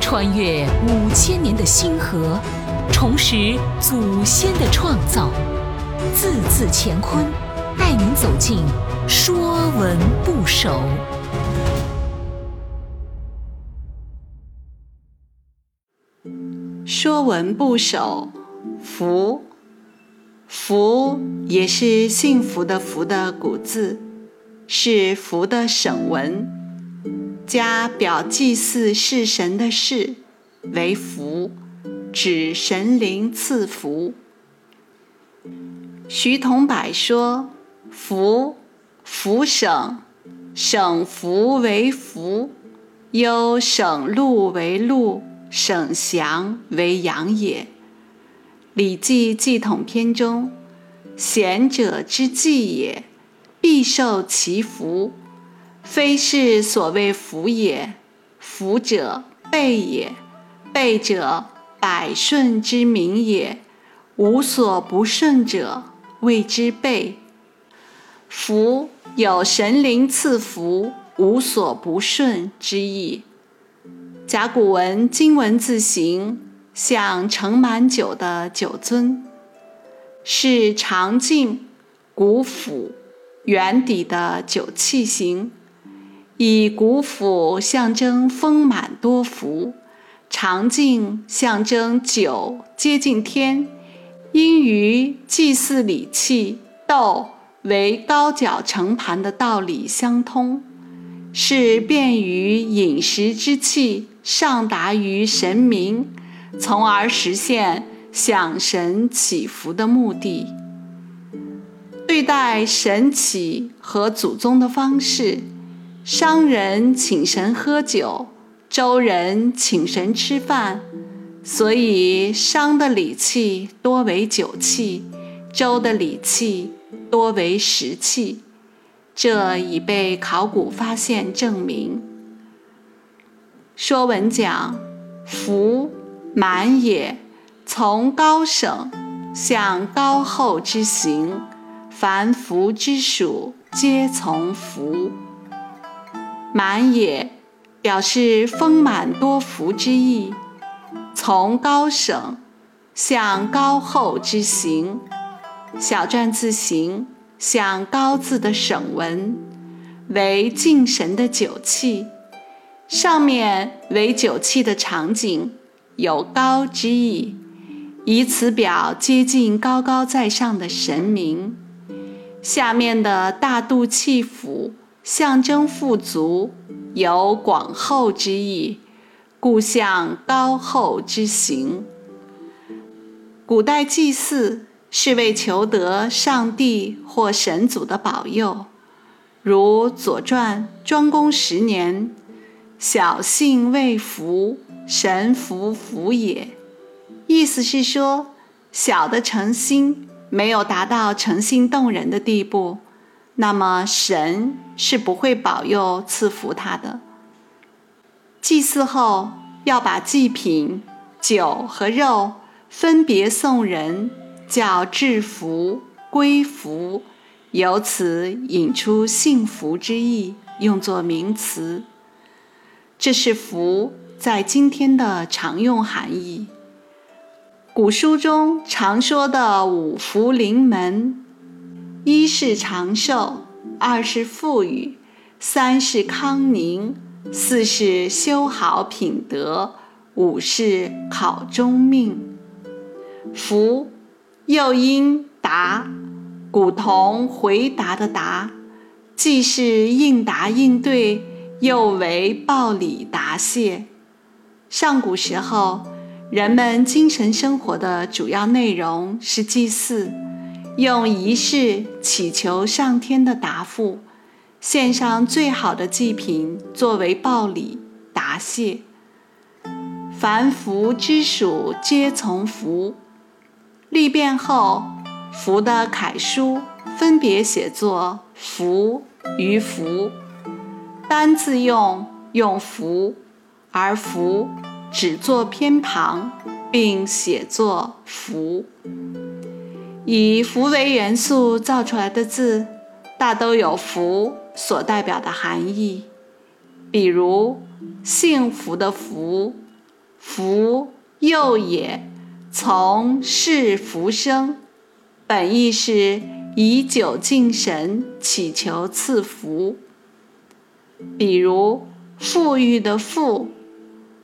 穿越五千年的星河，重拾祖先的创造，字字乾坤，带您走进《说文不首》。《说文不首》福，福也是幸福的福的古字，是福的省文，加表祭祀祀神的事为福，指神灵赐福。徐同柏说：“福，福省，省福为福，忧省禄为禄。”省祥为阳也，《礼记·祭统篇》中：“贤者之祭也，必受其福。非是所谓福也。福者备也，备者百顺之名也。无所不顺者，谓之备。福有神灵赐福，无所不顺之意。”甲骨文金文字形，像盛满酒的酒樽，是长颈、鼓腹、圆底的酒器形。以鼓腹象征丰满多福，长颈象征酒接近天，因与祭祀礼器斗为高脚盛盘的道理相通，是便于饮食之气。上达于神明，从而实现享神祈福的目的。对待神祇和祖宗的方式，商人请神喝酒，周人请神吃饭，所以商的礼器多为酒器，周的礼器多为食器，这已被考古发现证明。说文讲：“福，满也。从高省，向高厚之行，凡福之属，皆从福。满也，表示丰满多福之意。从高省，向高厚之行，小篆字形，像高字的省文，为敬神的酒器。”上面为酒器的场景，有高之意，以此表接近高高在上的神明。下面的大肚气府象征富足，有广厚之意，故象高厚之形。古代祭祀是为求得上帝或神祖的保佑，如《左传》庄公十年。小信未服，神服服也。意思是说，小的诚心没有达到诚心动人的地步，那么神是不会保佑赐福他的。祭祀后要把祭品酒和肉分别送人，叫制服归服，由此引出幸福之意，用作名词。这是福在今天的常用含义。古书中常说的五福临门：一是长寿，二是富裕，三是康宁，四是修好品德，五是考中命。福又因答，古同回答的答，既是应答应对。又为报礼答谢。上古时候，人们精神生活的主要内容是祭祀，用仪式祈求上天的答复，献上最好的祭品作为报礼答谢。凡福之属，皆从福。历变后，福的楷书分别写作“福”与“福”。单字用用福，而福只作偏旁，并写作福。以福为元素造出来的字，大都有福所代表的含义。比如幸福的福，福幼也，从事福生，本意是以久敬神，祈求赐福。比如富裕的富，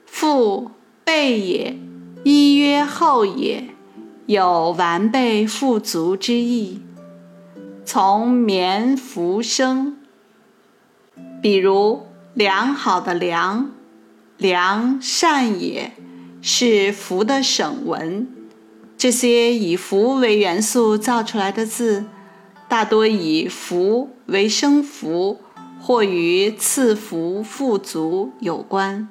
富备也，一曰厚也，有完备富足之意。从绵福生，比如良好的良，良善也，是福的省文。这些以福为元素造出来的字，大多以福为生福，或与赐福富足有关。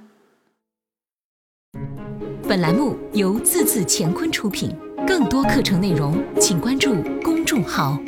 本栏目由字字乾坤出品，更多课程内容，请关注公众号。